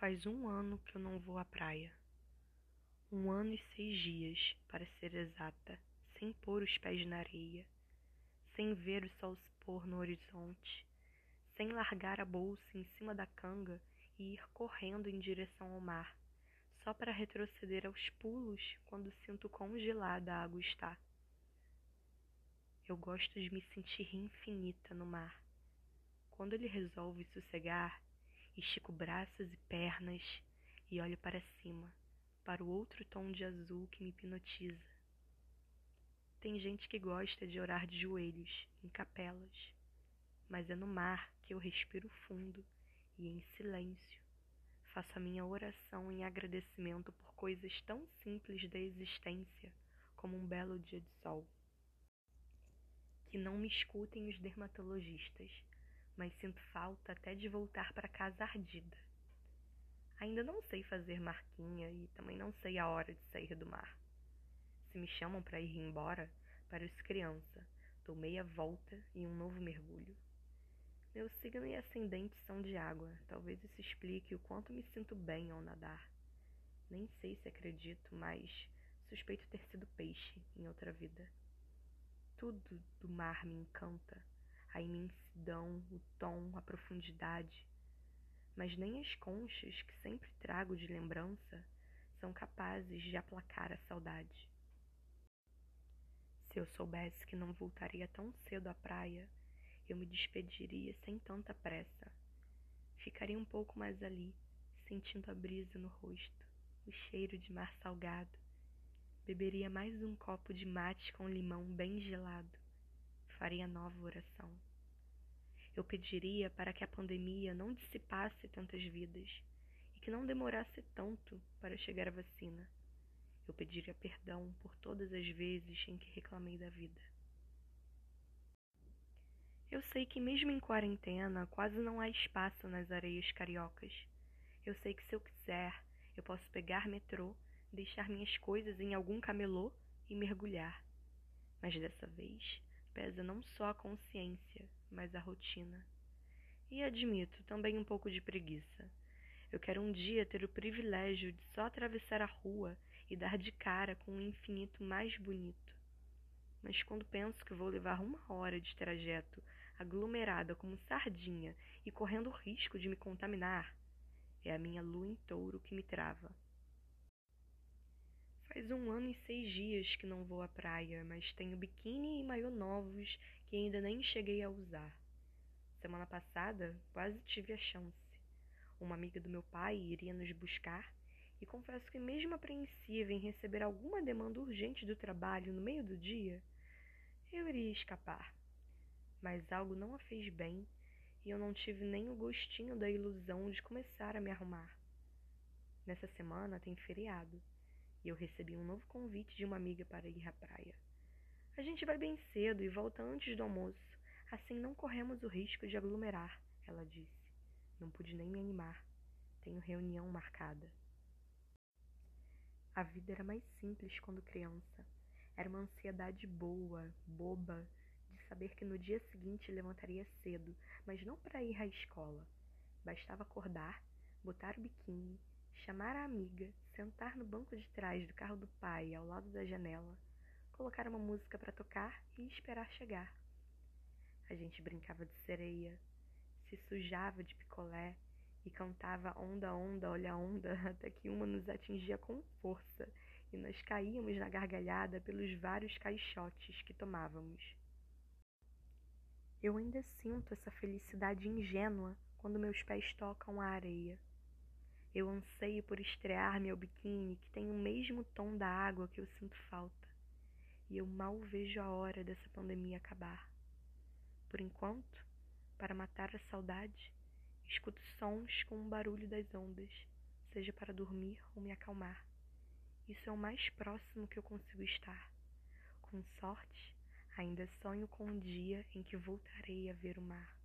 Faz um ano que eu não vou à praia. Um ano e seis dias, para ser exata, sem pôr os pés na areia, sem ver o sol se pôr no horizonte, sem largar a bolsa em cima da canga e ir correndo em direção ao mar, só para retroceder aos pulos quando sinto quão gelada a água está. Eu gosto de me sentir infinita no mar. Quando ele resolve sossegar, Estico braços e pernas e olho para cima, para o outro tom de azul que me hipnotiza. Tem gente que gosta de orar de joelhos, em capelas, mas é no mar que eu respiro fundo e em silêncio faço a minha oração em agradecimento por coisas tão simples da existência como um belo dia de sol. Que não me escutem os dermatologistas mas sinto falta até de voltar para casa ardida. Ainda não sei fazer marquinha e também não sei a hora de sair do mar. Se me chamam para ir embora, pareço criança, dou meia volta e um novo mergulho. Meu signo e ascendente são de água, talvez isso explique o quanto me sinto bem ao nadar. Nem sei se acredito, mas suspeito ter sido peixe em outra vida. Tudo do mar me encanta a imensidão, o tom, a profundidade. Mas nem as conchas que sempre trago de lembrança são capazes de aplacar a saudade. Se eu soubesse que não voltaria tão cedo à praia, eu me despediria sem tanta pressa. Ficaria um pouco mais ali, sentindo a brisa no rosto, o cheiro de mar salgado. Beberia mais um copo de mate com limão bem gelado faria nova oração. Eu pediria para que a pandemia não dissipasse tantas vidas e que não demorasse tanto para chegar a vacina. Eu pediria perdão por todas as vezes em que reclamei da vida. Eu sei que, mesmo em quarentena, quase não há espaço nas areias cariocas. Eu sei que, se eu quiser, eu posso pegar metrô, deixar minhas coisas em algum camelô e mergulhar. Mas dessa vez, pesa não só a consciência, mas a rotina. E admito também um pouco de preguiça. Eu quero um dia ter o privilégio de só atravessar a rua e dar de cara com um infinito mais bonito. Mas quando penso que vou levar uma hora de trajeto aglomerada como sardinha e correndo o risco de me contaminar, é a minha lua em touro que me trava. Faz um ano e seis dias que não vou à praia, mas tenho biquíni e maiô novos que ainda nem cheguei a usar. Semana passada, quase tive a chance. Uma amiga do meu pai iria nos buscar e confesso que, mesmo apreensiva em receber alguma demanda urgente do trabalho no meio do dia, eu iria escapar. Mas algo não a fez bem e eu não tive nem o gostinho da ilusão de começar a me arrumar. Nessa semana tem feriado e eu recebi um novo convite de uma amiga para ir à praia. A gente vai bem cedo e volta antes do almoço, assim não corremos o risco de aglomerar, ela disse. Não pude nem me animar. Tenho reunião marcada. A vida era mais simples quando criança. Era uma ansiedade boa, boba, de saber que no dia seguinte levantaria cedo, mas não para ir à escola. Bastava acordar, botar o biquíni, chamar a amiga, sentar no banco de trás do carro do pai, ao lado da janela, colocar uma música para tocar e esperar chegar. A gente brincava de sereia, se sujava de picolé e cantava onda, onda, olha onda, até que uma nos atingia com força e nós caíamos na gargalhada pelos vários caixotes que tomávamos. Eu ainda sinto essa felicidade ingênua quando meus pés tocam a areia eu anseio por estrear meu biquíni que tem o mesmo tom da água que eu sinto falta. E eu mal vejo a hora dessa pandemia acabar. Por enquanto, para matar a saudade, escuto sons com o barulho das ondas, seja para dormir ou me acalmar. Isso é o mais próximo que eu consigo estar. Com sorte, ainda sonho com um dia em que voltarei a ver o mar.